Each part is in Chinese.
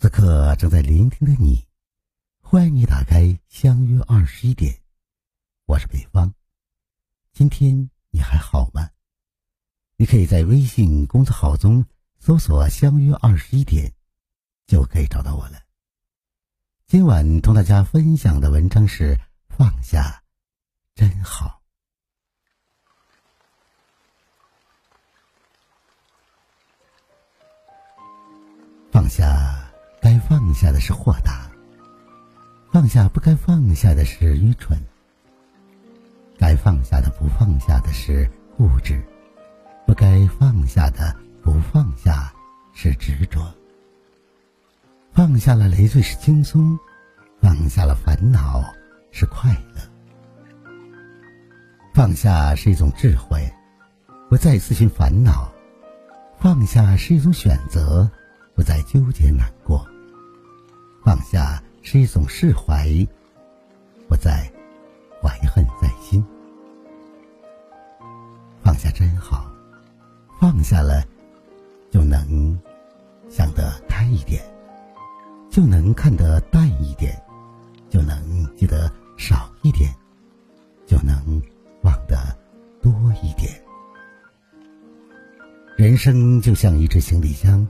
此刻正在聆听的你，欢迎你打开相约二十一点，我是北方。今天你还好吗？你可以在微信公众号中搜索“相约二十一点”，就可以找到我了。今晚同大家分享的文章是《放下真好》，放下。放下的是豁达，放下不该放下的是愚蠢。该放下的不放下的是固执，不该放下的不放下是执着。放下了累赘是轻松，放下了烦恼是快乐。放下是一种智慧，不再自寻烦恼；放下是一种选择，不再纠结难过。放下是一种释怀，不再怀恨在心。放下真好，放下了就能想得开一点，就能看得淡一点，就能记得少一点，就能忘得多一点。人生就像一只行李箱，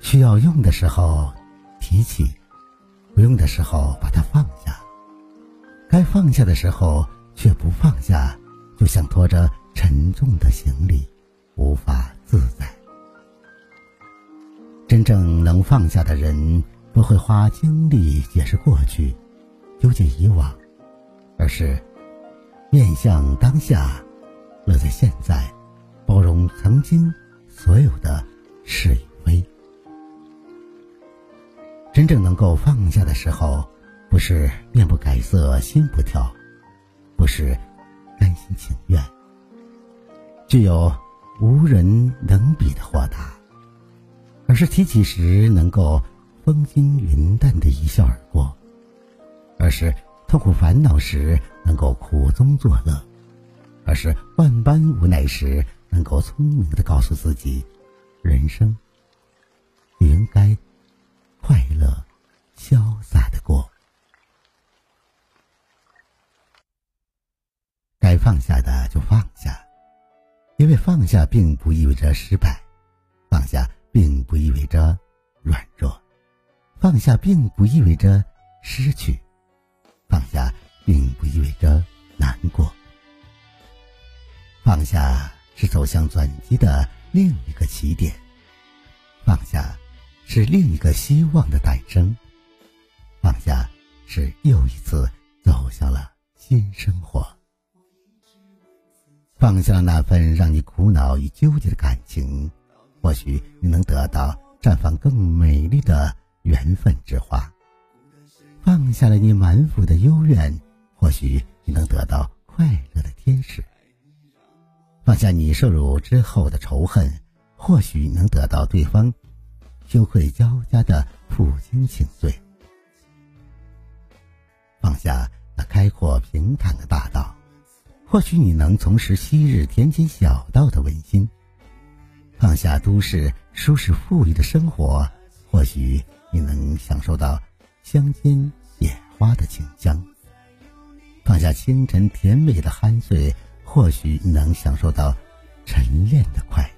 需要用的时候。提起，不用的时候把它放下，该放下的时候却不放下，就像拖着沉重的行李，无法自在。真正能放下的人，不会花精力解释过去，纠结以往，而是面向当下，乐在现在，包容曾经所有的正能够放下的时候，不是面不改色心不跳，不是甘心情愿，具有无人能比的豁达，而是提起时能够风轻云淡的一笑而过，而是痛苦烦恼时能够苦中作乐，而是万般无奈时能够聪明的告诉自己，人生应该。快乐，潇洒的过。该放下的就放下，因为放下并不意味着失败，放下并不意味着软弱，放下并不意味着失去，放下并不意味着难过。放下是走向转机的另一个起点，放下。是另一个希望的诞生，放下是又一次走向了新生活。放下了那份让你苦恼与纠结的感情，或许你能得到绽放更美丽的缘分之花。放下了你满腹的幽怨，或许你能得到快乐的天使。放下你受辱之后的仇恨，或许能得到对方。羞愧交加的负荆请罪，放下那开阔平坦的大道，或许你能重拾昔日田间小道的温馨；放下都市舒适富裕的生活，或许你能享受到乡间野花的清香；放下清晨甜美的酣睡，或许你能享受到晨练的快乐。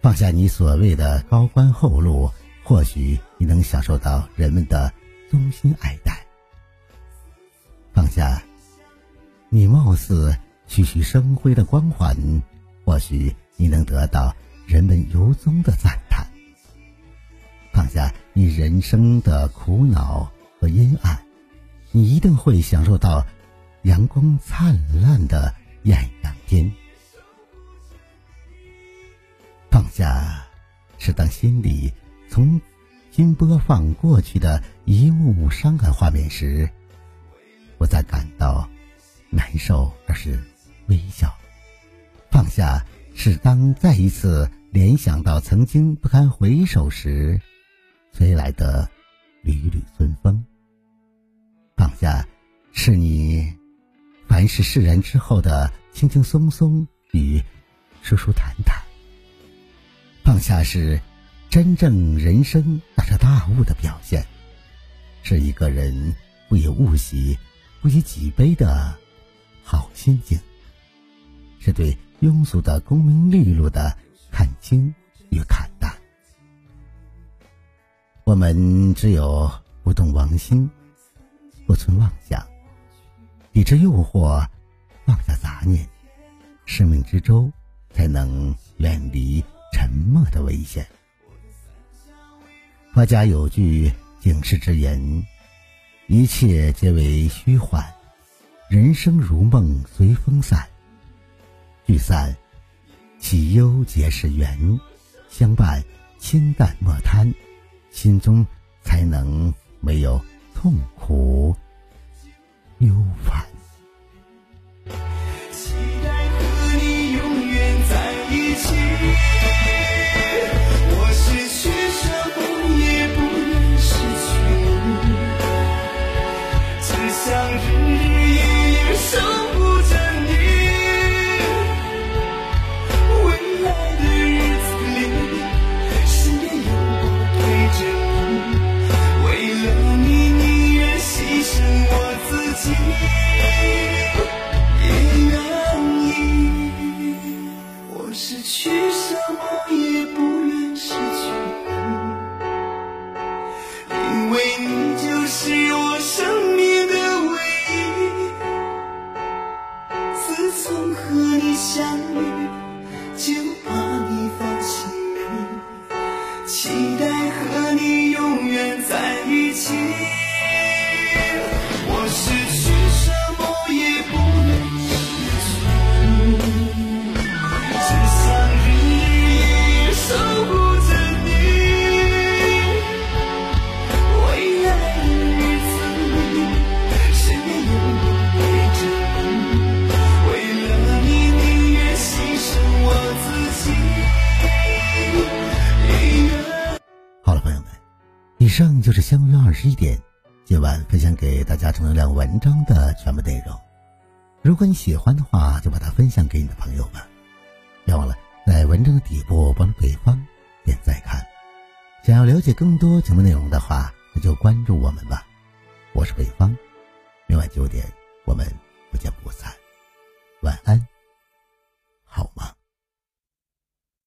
放下你所谓的高官厚禄，或许你能享受到人们的衷心爱戴。放下你貌似栩栩生辉的光环，或许你能得到人们由衷的赞叹。放下你人生的苦恼和阴暗，你一定会享受到阳光灿烂的艳阳天。下，是当心里重新播放过去的一幕幕伤感画面时，不再感到难受，而是微笑。放下，是当再一次联想到曾经不堪回首时，吹来的缕缕春风。放下，是你凡事释然之后的轻轻松松与舒舒坦坦。放下是，真正人生大彻大悟的表现，是一个人不以物喜，不以己悲的好心境，是对庸俗的功名利禄的看清与看淡。我们只有不动妄心，不存妄想，抵制诱惑，放下杂念，生命之舟才能远离沉默的危险。佛家有句警示之言：“一切皆为虚幻，人生如梦随风散。聚散，喜忧皆是缘，相伴清淡莫贪，心中才能没有痛苦忧烦。” Thank you. 在一起。以上就是相约二十一点今晚分享给大家正能量文章的全部内容。如果你喜欢的话，就把它分享给你的朋友们。别忘了在文章的底部帮助北方点赞看。想要了解更多节目内容的话，那就关注我们吧。我是北方，明晚九点我们不见不散。晚安，